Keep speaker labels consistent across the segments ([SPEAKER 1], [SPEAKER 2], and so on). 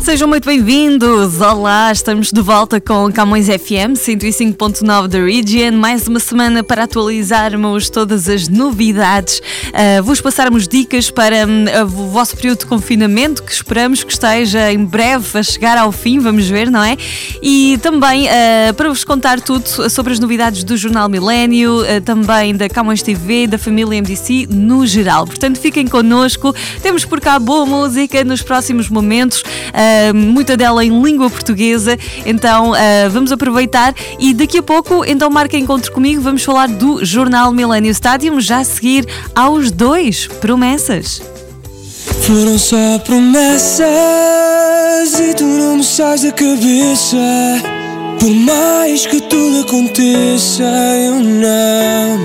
[SPEAKER 1] Sejam muito bem-vindos! Olá, estamos de volta com Camões FM 105.9 da Region. Mais uma semana para atualizarmos todas as novidades, uh, vos passarmos dicas para um, o vosso período de confinamento, que esperamos que esteja em breve a chegar ao fim, vamos ver, não é? E também uh, para vos contar tudo sobre as novidades do Jornal Milênio, uh, também da Camões TV, da família MDC no geral. Portanto, fiquem connosco, temos por cá boa música nos próximos momentos muita dela em língua portuguesa. Então uh, vamos aproveitar e daqui a pouco, então marca encontro comigo, vamos falar do Jornal Millennium Stadium, já a seguir aos dois promessas.
[SPEAKER 2] Foram só promessas e tu não me sais da cabeça. Por mais que tudo aconteça, eu não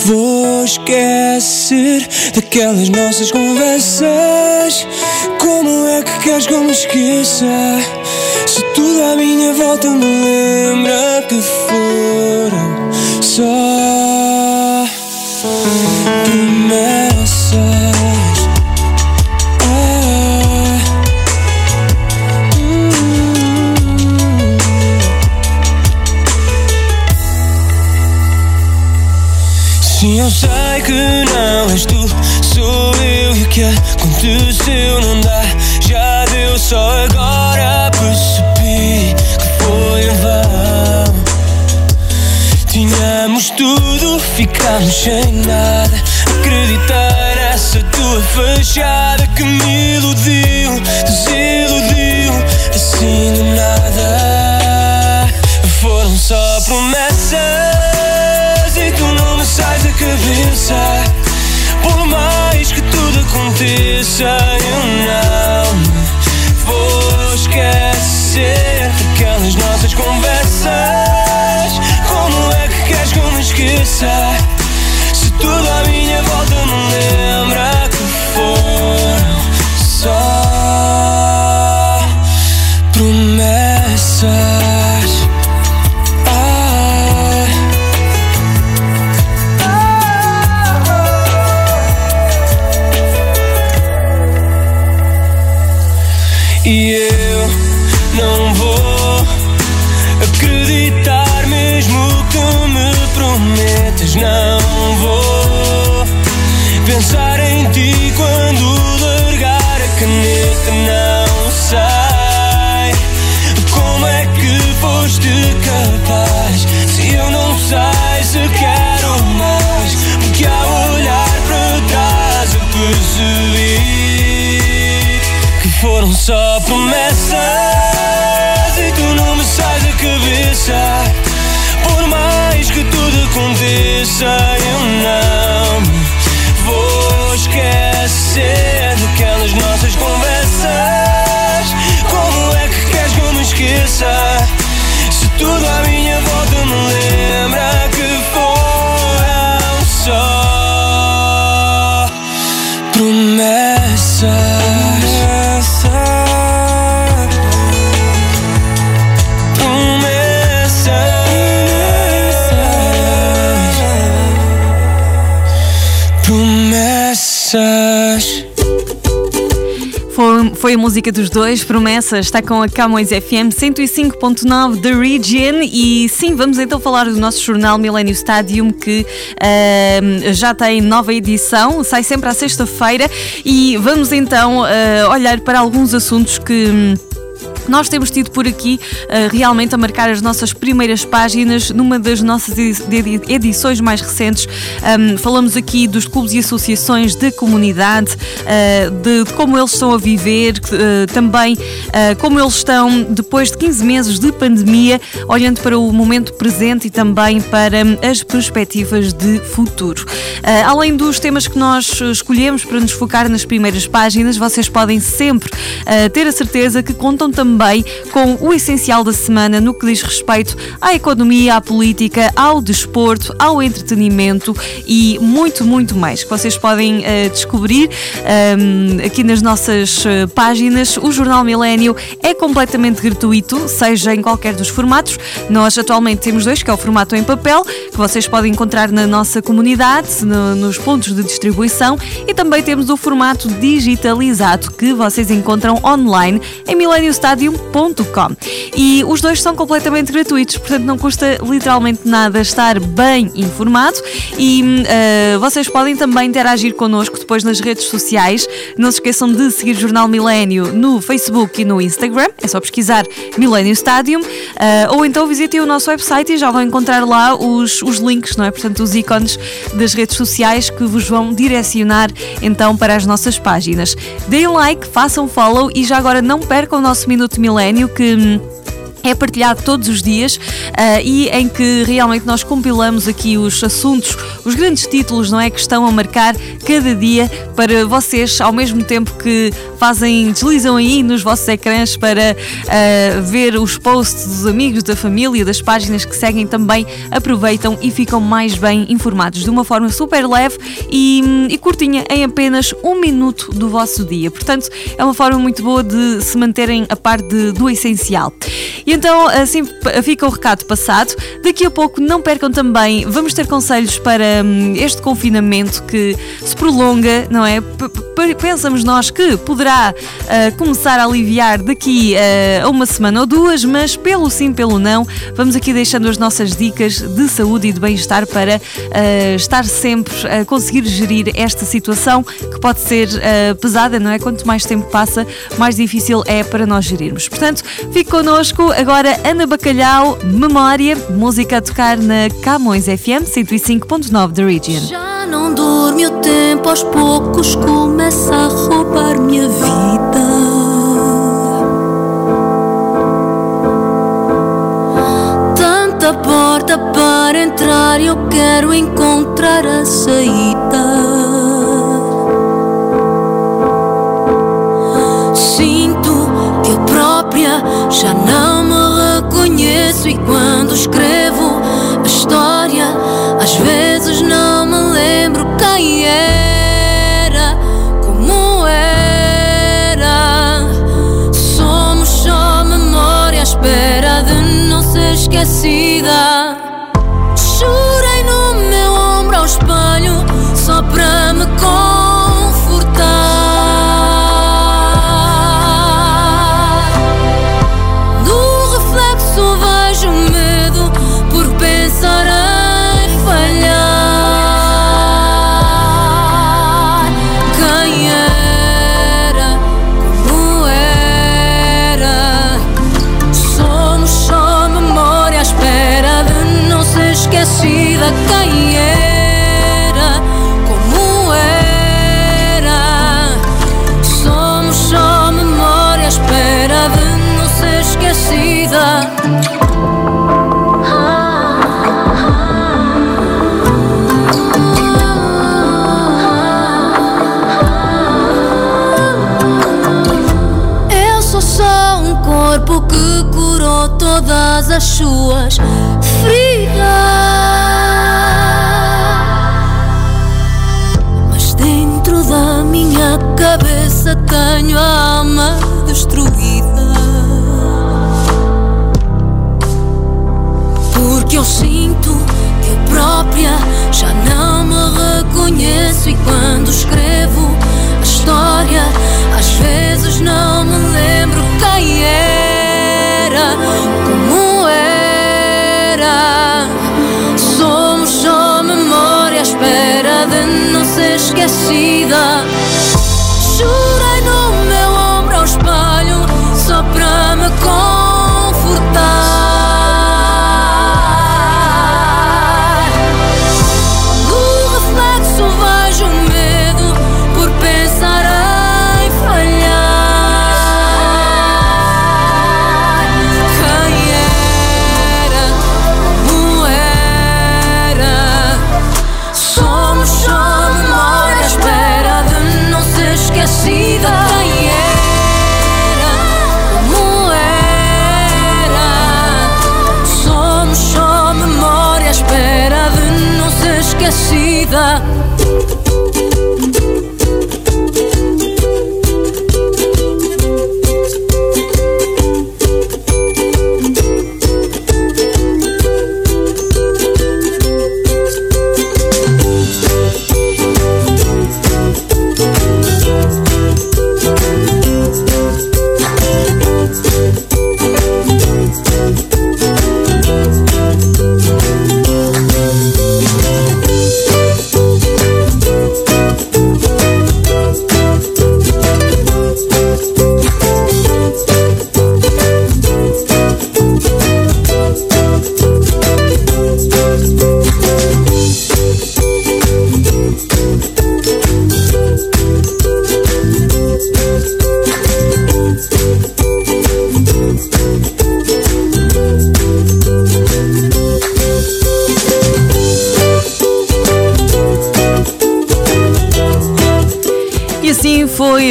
[SPEAKER 2] vou esquecer daquelas nossas conversas. Como é que queres que eu me esqueça? Se tudo à minha volta me lembra que foram só promessas. Eu sei que não és tu, sou eu e o que aconteceu não dá. Já deu, só agora percebi que foi em vão. Tínhamos tudo, ficámos sem nada. Acreditar nessa tua fachada que me iludiu, desiludiu, assim de nada. Foram só promessas cabeça. Por mais que tudo aconteça, eu não vou esquecer daquelas nossas conversas. Como é que queres que eu me esqueça? Se tudo à minha volta me lembra que foram só promessas. E eu não vou acreditar mesmo que me prometas. Não vou pensar em ti quando largar a caneta. Não esquecer daquelas nossas conversas. Como é que queres que eu me esqueça? Se tudo à minha volta me lembra que foram só promessas.
[SPEAKER 1] A música dos dois, Promessas, está com a Camões FM 105.9 da Region. E sim, vamos então falar do nosso jornal Millennium Stadium que uh, já tem nova edição, sai sempre à sexta-feira. E vamos então uh, olhar para alguns assuntos que nós temos tido por aqui uh, realmente a marcar as nossas primeiras páginas numa das nossas edições mais recentes. Falamos aqui dos clubes e associações de comunidade, uh, de, como eles estão a viver, uh, também como eles estão depois de 15 meses de pandemia, olhando para o momento presente e também para as perspectivas de futuro. além dos temas que nós escolhemos para nos focar nas primeiras páginas, vocês podem sempre ter a certeza que contam também também com o essencial da semana no que diz respeito à economia, à política, ao desporto, ao entretenimento e muito, muito mais que vocês podem uh, descobrir um, ehm, aqui nas nossas uh, páginas. O Jornal Milênio é completamente gratuito, seja em qualquer dos formatos. Nós atualmente temos dois, que é o formato em papel, que vocês podem encontrar na nossa comunidade, no, nos pontos de distribuição, e também temos o formato digitalizado, que vocês encontram online em mileniostadium.com. E os dois são completamente gratuitos, portanto não custa literalmente nada estar bem informado e uh, vocês podem também interagir connosco depois nas redes sociais. Não se esqueçam de seguir o Jornal Milênio no Facebook e no Instagram, é só pesquisar Milênio Stadium, uh, ou então visitem o nosso website e já vão encontrar lá os, os links, não é? Portanto, os ícones das redes sociais que vos vão direcionar então para as nossas páginas. Deem like, façam follow e já agora não percam o nosso Minuto Milênio que hum, é partilhado todos os dias uh, e em que realmente nós compilamos aqui os assuntos, os grandes títulos, não é? Que estão a marcar cada dia para vocês, ao mesmo tempo que fazem, deslizam aí nos vossos ecrãs para uh, ver os posts dos amigos, da família, das páginas que seguem também, aproveitam e ficam mais bem informados de uma forma super leve e, e curtinha, em apenas um minuto do vosso dia. Portanto, é uma forma muito boa de se manterem a par de, do essencial. E então, assim fica o recado passado. Daqui a pouco, não percam também, vamos ter conselhos para hum, este confinamento que se prolonga, não é? P pensamos nós que poderá uh, começar a aliviar daqui uh, a uma semana ou duas, mas pelo sim, pelo não, vamos aqui deixando as nossas dicas de saúde e de bem-estar para uh, estar sempre a conseguir gerir esta situação que pode ser pesada, não é? Quanto mais tempo passa, mais difícil é para nós gerirmos. Portanto, fique connosco. Agora, Ana Bacalhau, Memória, música a tocar na Camões FM 105.9 da Region.
[SPEAKER 3] Já não dorme o tempo, aos poucos começa a roubar minha vida. Tanta porta para entrar, eu quero encontrar a saída. Sinto que eu própria já não conheço e quando escrevo a história, às vezes não me quem era, como era. Somos só memória à espera de não ser esquecida. As suas feridas. Mas dentro da minha cabeça tenho a alma destruída. Porque eu sinto que eu própria já não me reconheço e quando escrevo a história, às vezes não me lembro quem era. Não ser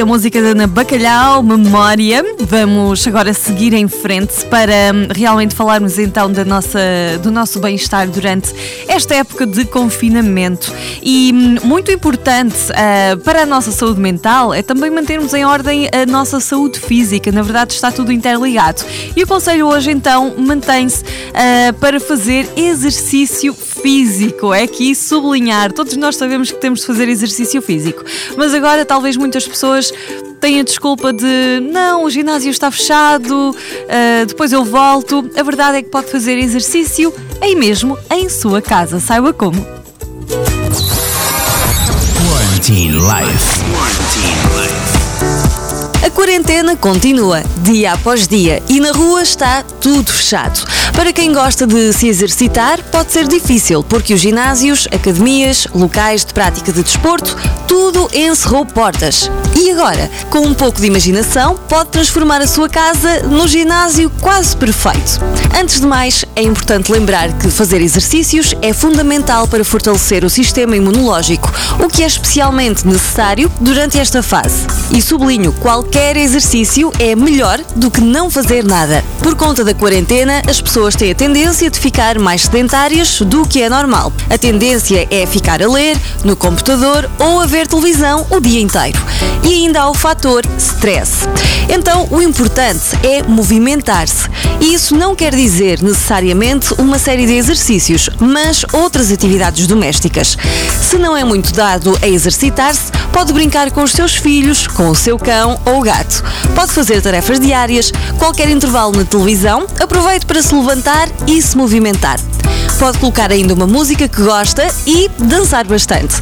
[SPEAKER 4] a música da Ana Bacalhau, Memória. Vamos agora seguir em frente para hum, realmente falarmos então da nossa, do nosso bem-estar durante esta época de confinamento. E hum, muito importante uh, para a nossa saúde mental é também mantermos em ordem a nossa saúde física. Na verdade, está tudo interligado. E o conselho hoje então mantém-se uh, para fazer exercício físico. É aqui sublinhar. Todos nós sabemos que temos de fazer exercício físico. Mas agora, talvez muitas pessoas têm a desculpa de não, o ginásio está fechado, uh, depois eu volto. A verdade é que pode fazer exercício aí mesmo, em sua casa. Saiba como. Quarantine Life. Quarantine Life. A quarentena continua, dia após dia, e na rua está tudo fechado. Para quem gosta de se exercitar, pode ser difícil, porque os ginásios, academias, locais de prática de desporto, tudo encerrou portas. E agora, com um pouco de imaginação, pode transformar a sua casa no ginásio quase perfeito. Antes de mais, é importante lembrar que fazer exercícios é fundamental para fortalecer o sistema imunológico, o que é especialmente necessário durante esta fase. E sublinho qualquer qualquer exercício é melhor do que não fazer nada. Por conta da quarentena, as pessoas têm a tendência de ficar mais sedentárias do que é normal. A tendência é ficar a ler, no computador ou a ver televisão o dia inteiro. E ainda há o fator stress. Então, o importante é movimentar-se. E isso não quer dizer necessariamente uma série de exercícios, mas outras atividades domésticas. Se não é muito dado a exercitar-se, pode brincar com os seus filhos, com o seu cão ou gato. Pode fazer tarefas diárias, qualquer intervalo na televisão, aproveite para se levantar e se movimentar. Pode colocar ainda uma música que gosta e dançar bastante.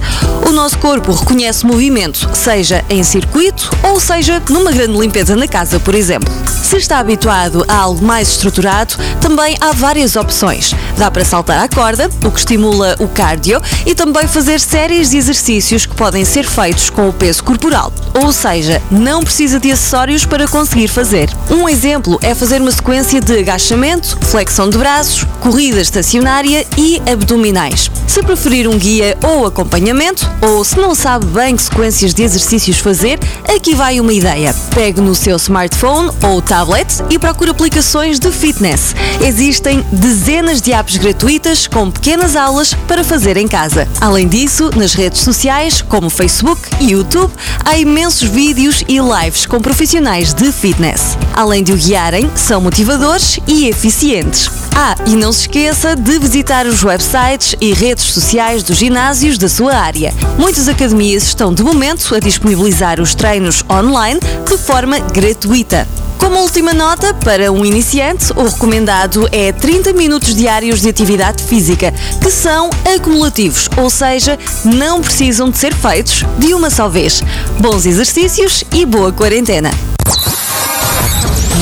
[SPEAKER 4] O nosso corpo reconhece movimento, seja em circuito ou seja numa grande limpeza na casa, por exemplo. Se está habituado a algo mais estruturado, também há várias opções. Dá para saltar à corda, o que estimula o cardio, e também fazer séries de exercícios que podem ser feitos com o peso corporal. Ou seja, não precisa de acessórios para conseguir fazer. Um exemplo é fazer uma sequência de agachamento, flexão de braços, corrida estacionária e abdominais. Se preferir um guia ou acompanhamento, ou se não sabe bem que sequências de exercícios fazer, aqui vai uma ideia. Pegue no seu smartphone ou tablet e procure aplicações de fitness. Existem dezenas de apps gratuitas com pequenas aulas para fazer em casa. Além disso, nas redes sociais, como Facebook e YouTube, há imensos vídeos e lives com profissionais de fitness. Além de o guiarem, são motivadores e eficientes. Ah, e não se esqueça de visitar os websites e redes sociais dos ginásios da sua área. Muitas academias estão de momento a disponibilizar os treinos online de forma gratuita. Como última nota, para um iniciante, o recomendado é 30 minutos diários de atividade física, que são acumulativos, ou seja, não precisam de ser feitos de uma só vez. Bons exercícios e boa quarentena.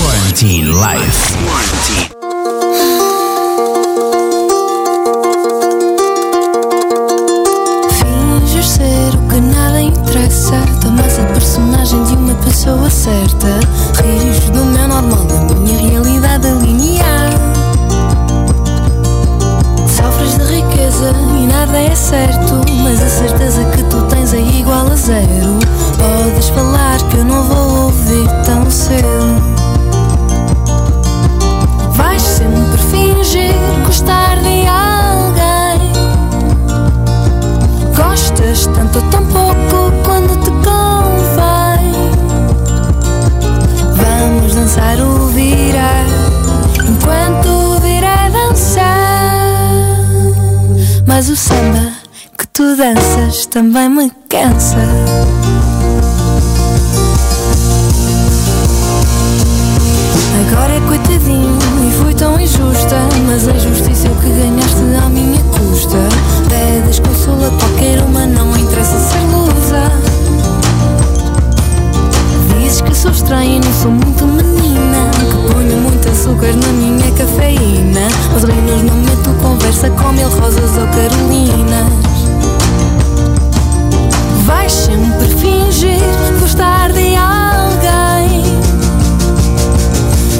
[SPEAKER 4] Quarantine Life.
[SPEAKER 5] Pessoa certa. Rires do meu normal, da minha realidade linear. Sofres de riqueza e nada é certo. Mas a certeza que tu tens é igual a zero. Podes falar que eu não vou ouvir tão cedo. Vais sempre fingir gostar de alguém. Gostas tanto tão pouco O samba que tu danças também me cansa. Agora é coitadinho e foi tão injusta Mas a justiça é o que ganhaste à minha custa. Pedes consolo a qualquer uma, não interessa ser lusa. Dizes que sou estranha e não sou muito menina ponho muito açúcar na minha cafeína. Mas ao menos não meto conversa com mil rosas ou carolinas. Vais sempre fingir gostar de alguém.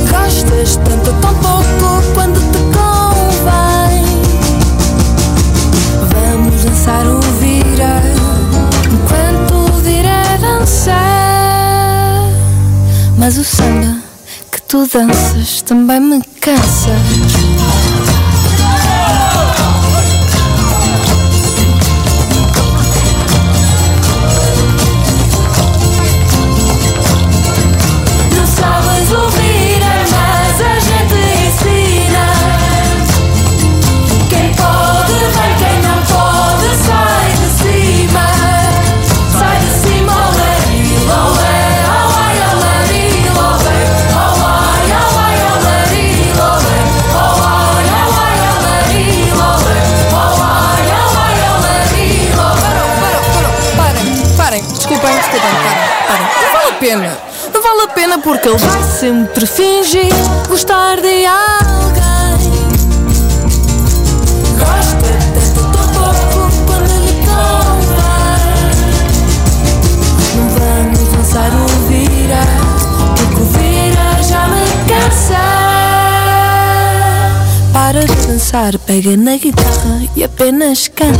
[SPEAKER 5] Gostas tanto tão pouco quando te tu danças também me cansa
[SPEAKER 6] pena. Não vale a pena porque ele vai
[SPEAKER 5] Sempre fingir gostar de alguém. Gosta tanto tão pouco quando lhe convém. Não vamos dançar o virar, porque o virar já me cansa. Para de dançar, pega na guitarra e apenas canta.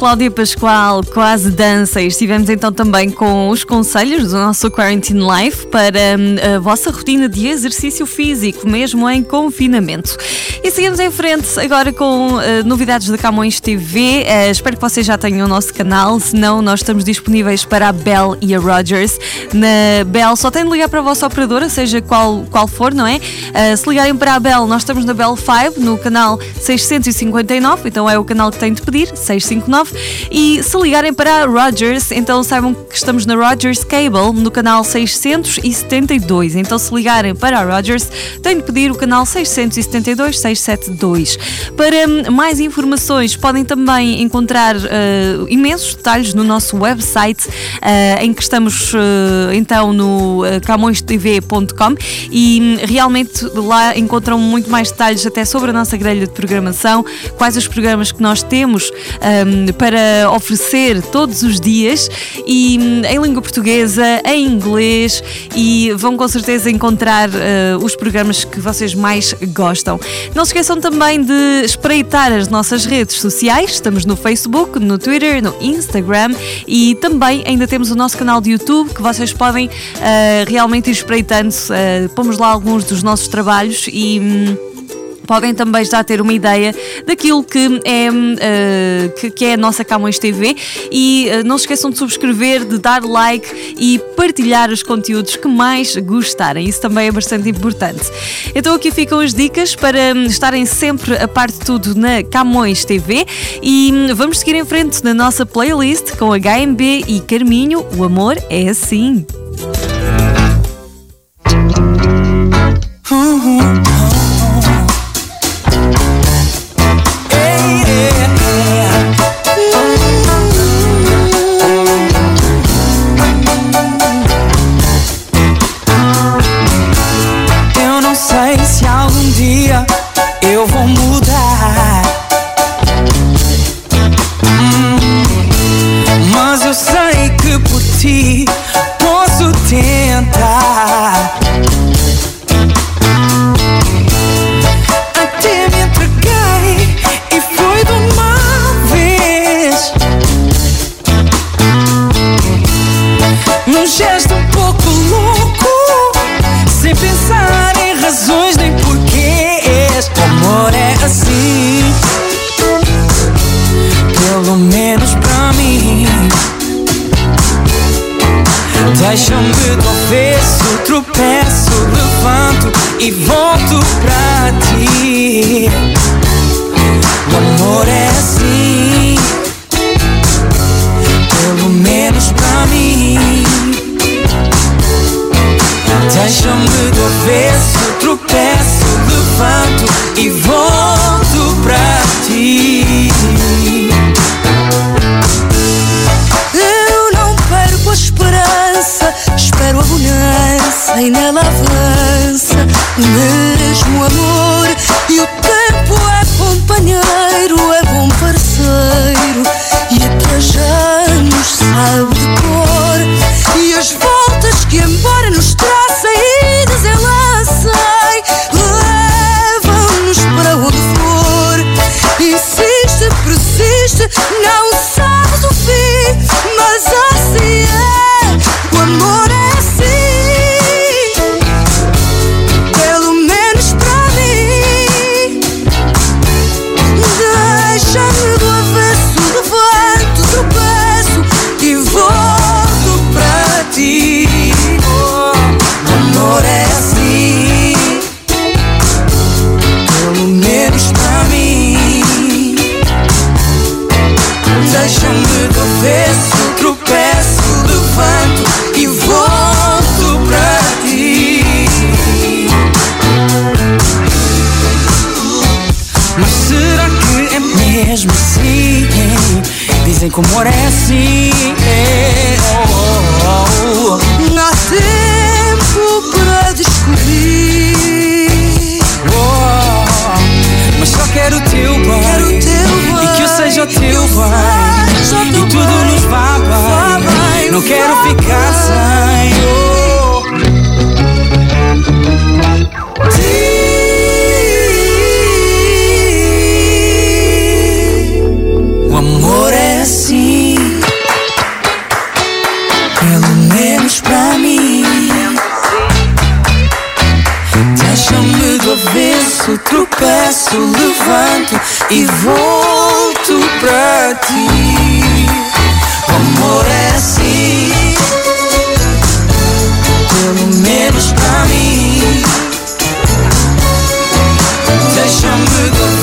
[SPEAKER 1] Cláudia Pascoal, quase dança. E estivemos então também com os conselhos do nosso Quarantine Life para hum, a vossa rotina de exercício físico, mesmo em confinamento. E seguimos em frente agora com uh, novidades da Camões TV. Uh, espero que vocês já tenham o nosso canal, senão nós estamos disponíveis para a Bell e a Rogers. Na Bell só tem de ligar para a vossa operadora, seja qual, qual for, não é? Uh, se ligarem para a Bell, nós estamos na Bell 5, no canal 659, então é o canal que tem de pedir, 659. E se ligarem para Rogers, então saibam que estamos na Rogers Cable, no canal 672. Então se ligarem para a Rogers, têm de pedir o canal 672 672. Para hum, mais informações, podem também encontrar uh, imensos detalhes no nosso website, uh, em que estamos uh, então no camõestv.com e hum, realmente lá encontram muito mais detalhes até sobre a nossa grelha de programação, quais os programas que nós temos um, para oferecer todos os dias e hum, em língua portuguesa, em inglês e vão com certeza encontrar uh, os programas que vocês mais gostam. Não se esqueçam também de espreitar as nossas redes sociais, estamos no Facebook, no Twitter, no Instagram e também ainda temos o nosso canal de YouTube que vocês podem uh, realmente ir espreitando. Uh, pomos lá alguns dos nossos trabalhos e. hum, podem também já ter uma ideia daquilo que é, eh, que, que é a nossa Camões TV e eh, não se esqueçam de subscrever, de dar like e partilhar os conteúdos que mais gostarem. Isso também é bastante importante. Então aqui ficam as dicas para hum, estarem sempre a par de tudo na Camões TV e hum, vamos seguir em frente na nossa playlist com HMB e Carminho. O amor é assim.
[SPEAKER 2] Eu
[SPEAKER 5] bonança e nela avança o mesmo amor. E o tempo é companheiro, é bom parceiro, e até já nos sabe
[SPEAKER 7] Dizem que e volto pra ti. O amor é assim, pelo menos pra mim. Deixa-me do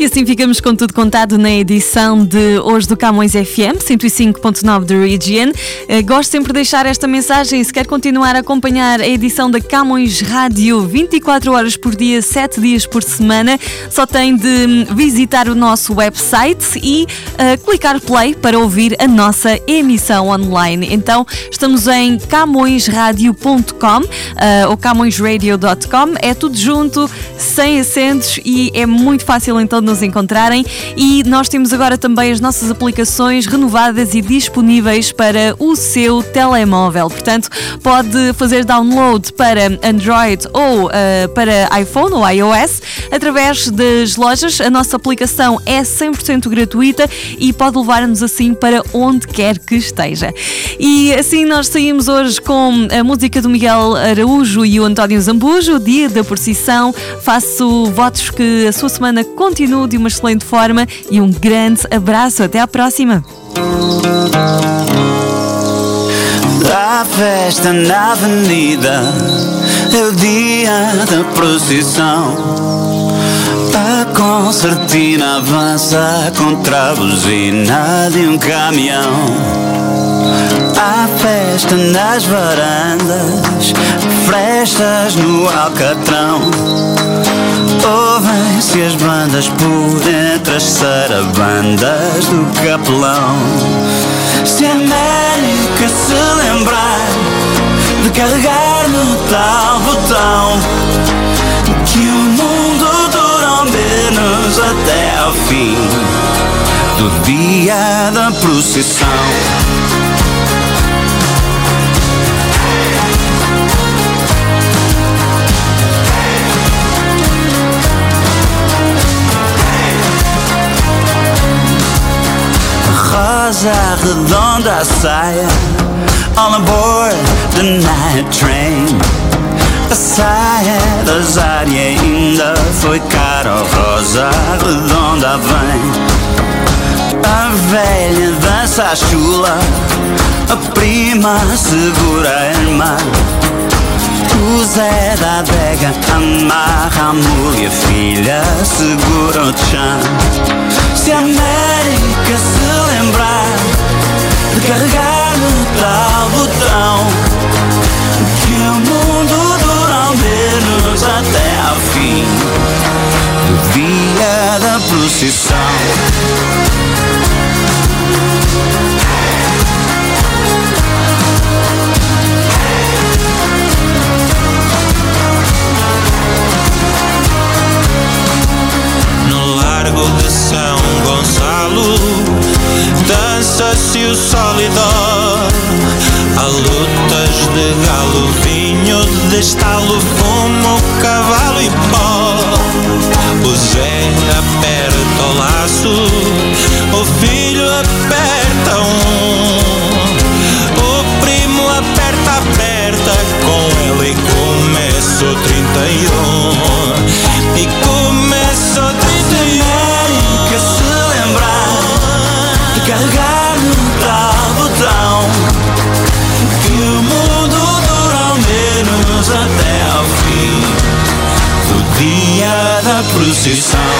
[SPEAKER 1] E assim ficamos com tudo contado na edição de hoje do Camões FM 105.9 da Region. Eh, Gosto sempre de deixar esta mensagem. Se quer continuar a acompanhar a edição da Camões Rádio 24 horas por dia, 7 dias por semana, só tem de hum, visitar o nosso website e eh, clicar play para ouvir a nossa emissão online. Então, estamos em camõesradio.com eh, ou camõesradio.com. É tudo junto, sem acentos e é muito fácil então de nos encontrarem e nós temos agora também as nossas aplicações renovadas e disponíveis para o seu telemóvel. Portanto, pode fazer download para Android ou uh, para iPhone ou iOS através das lojas. A nossa aplicação é 100% gratuita e pode levar-nos assim para onde quer que esteja. E assim nós saímos hoje com a música do Miguel Araújo e o António Zambujo, dia da procissão. Faço votos que a sua semana continue de uma excelente forma e um grande abraço. Até à próxima.
[SPEAKER 8] A festa na avenida é o dia da procissão. A concertina avança contra a buzina de um caminhão. Há festa nas varandas, frestas no alcatrão. Ouvem-se as bandas por entre as sarabandas do capelão. Se a América se lembrar de carregar no tal botão, que o mundo dura menos até ao fim do dia da procissão. Rosa redonda a saia All aboard the night train A saia da Zária ainda foi cara Rosa redonda vem A velha dança a chula A prima segura a irmã o Zé da adega amarra a mulher, filha segura o chão. Se a América se lembrar de carregar no tal botão, procissão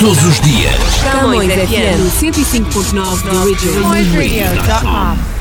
[SPEAKER 9] todos os dias.
[SPEAKER 10] Camões FM 105.9 The.
[SPEAKER 11] Radio.com.